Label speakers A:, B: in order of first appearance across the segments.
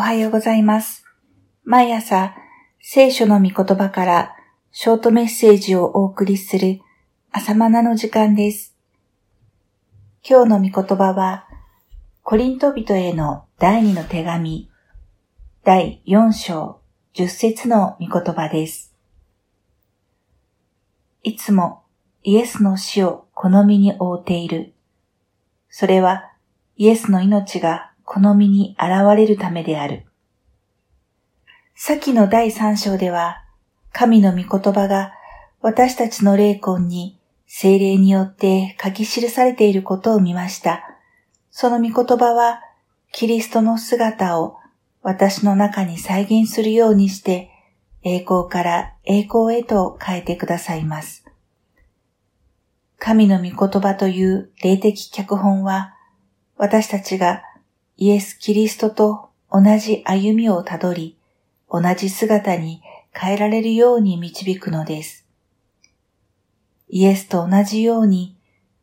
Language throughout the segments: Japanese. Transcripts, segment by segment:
A: おはようございます。毎朝、聖書の御言葉からショートメッセージをお送りする朝マナの時間です。今日の御言葉は、コリント人への第二の手紙、第4章10節の御言葉です。いつもイエスの死を好みに覆っている。それはイエスの命が好みに現れるためである。先の第三章では、神の御言葉が私たちの霊魂に精霊によって書き記されていることを見ました。その御言葉は、キリストの姿を私の中に再現するようにして、栄光から栄光へと変えてくださいます。神の御言葉という霊的脚本は、私たちがイエス・キリストと同じ歩みをたどり、同じ姿に変えられるように導くのです。イエスと同じように、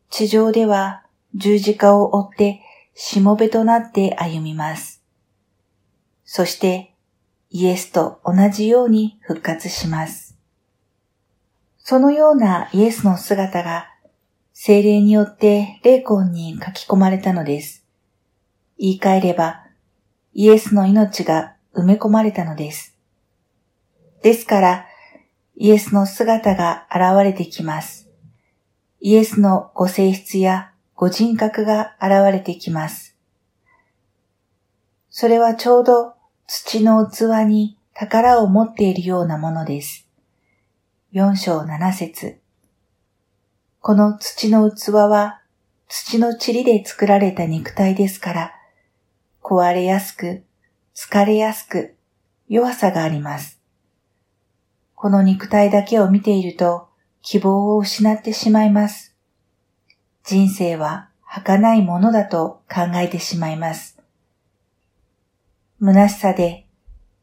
A: 地上では十字架を追ってしもべとなって歩みます。そしてイエスと同じように復活します。そのようなイエスの姿が精霊によって霊魂に書き込まれたのです。言い換えれば、イエスの命が埋め込まれたのです。ですから、イエスの姿が現れてきます。イエスのご性質やご人格が現れてきます。それはちょうど土の器に宝を持っているようなものです。4章7節この土の器は土の塵で作られた肉体ですから、壊れやすく、疲れやすく、弱さがあります。この肉体だけを見ていると希望を失ってしまいます。人生は儚いものだと考えてしまいます。虚しさで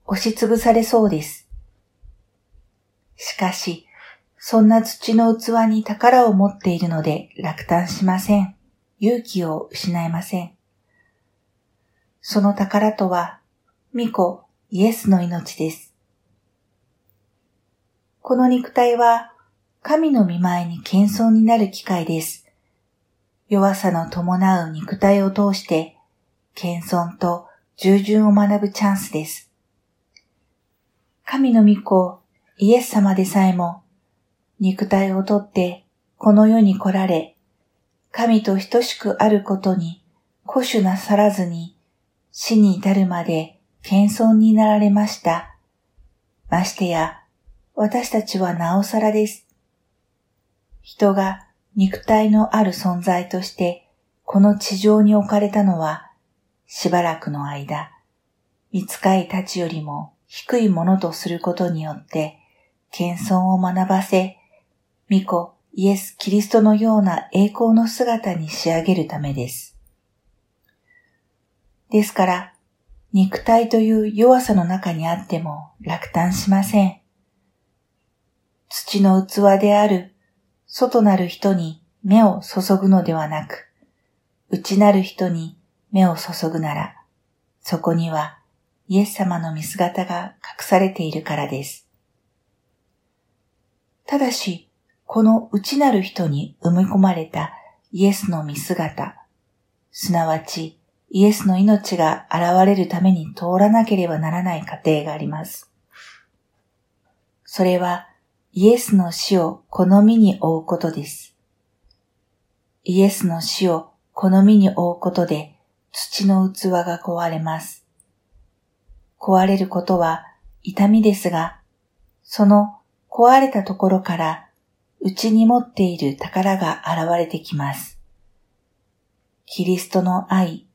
A: 押しつぶされそうです。しかし、そんな土の器に宝を持っているので落胆しません。勇気を失いません。その宝とは、巫女イエスの命です。この肉体は、神の見前に謙遜になる機会です。弱さの伴う肉体を通して、謙遜と従順を学ぶチャンスです。神の御子、イエス様でさえも、肉体をとってこの世に来られ、神と等しくあることに固守なさらずに死に至るまで謙遜になられました。ましてや、私たちはなおさらです。人が肉体のある存在としてこの地上に置かれたのは、しばらくの間、見つかいたちよりも低いものとすることによって、謙遜を学ばせ、御子イエス・キリストのような栄光の姿に仕上げるためです。ですから、肉体という弱さの中にあっても落胆しません。土の器である外なる人に目を注ぐのではなく、内なる人に目を注ぐなら、そこにはイエス様の見姿が隠されているからです。ただし、この内なる人に埋め込まれたイエスの見姿、すなわちイエスの命が現れるために通らなければならない過程があります。それはイエスの死を好みに追うことです。イエスの死を好みに追うことで土の器が壊れます。壊れることは痛みですが、その壊れたところから内に持っている宝が現れてきます。キリストの愛、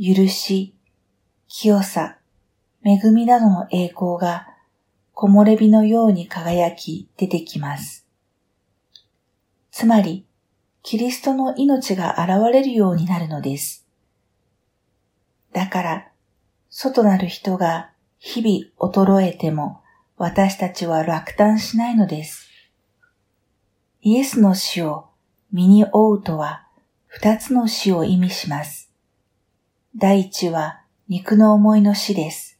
A: 許し、清さ、恵みなどの栄光が木漏れ日のように輝き出てきます。つまり、キリストの命が現れるようになるのです。だから、外なる人が日々衰えても私たちは落胆しないのです。イエスの死を身に負うとは二つの死を意味します。第一は肉の思いの死です。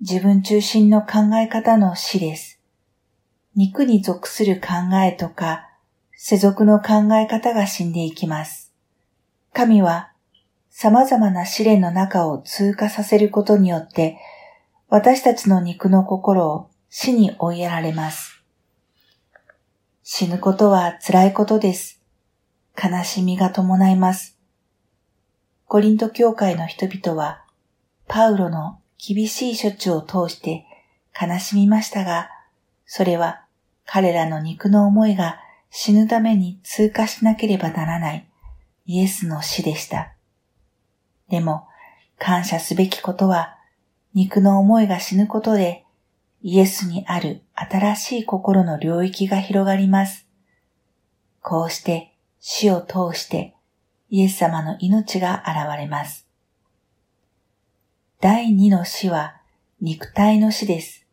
A: 自分中心の考え方の死です。肉に属する考えとか、世俗の考え方が死んでいきます。神は様々な試練の中を通過させることによって、私たちの肉の心を死に追いやられます。死ぬことは辛いことです。悲しみが伴います。コリント教会の人々は、パウロの厳しい処置を通して悲しみましたが、それは彼らの肉の思いが死ぬために通過しなければならないイエスの死でした。でも、感謝すべきことは、肉の思いが死ぬことで、イエスにある新しい心の領域が広がります。こうして死を通してイエス様の命が現れます。第二の死は肉体の死です。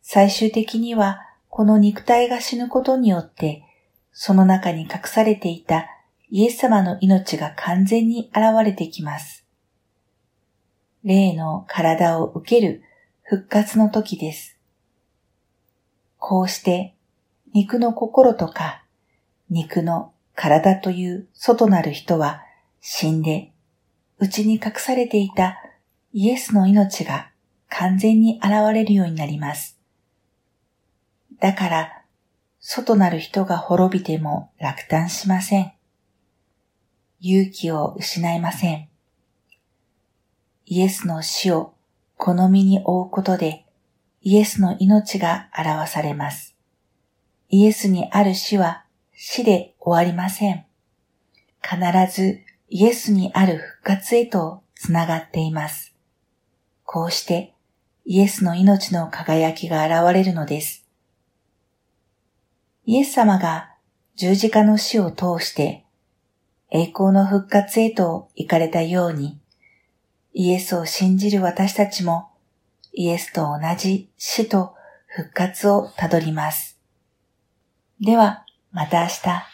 A: 最終的にはこの肉体が死ぬことによってその中に隠されていたイエス様の命が完全に現れてきます。霊の体を受ける復活の時です。こうして肉の心とか肉の体という外なる人は死んで内に隠されていたイエスの命が完全に現れるようになります。だから、外なる人が滅びても落胆しません。勇気を失いません。イエスの死を好みに追うことで、イエスの命が表されます。イエスにある死は死で終わりません。必ずイエスにある復活へとつながっています。こうしてイエスの命の輝きが現れるのです。イエス様が十字架の死を通して栄光の復活へと行かれたように、イエスを信じる私たちも、イエスと同じ死と復活をたどります。では、また明日。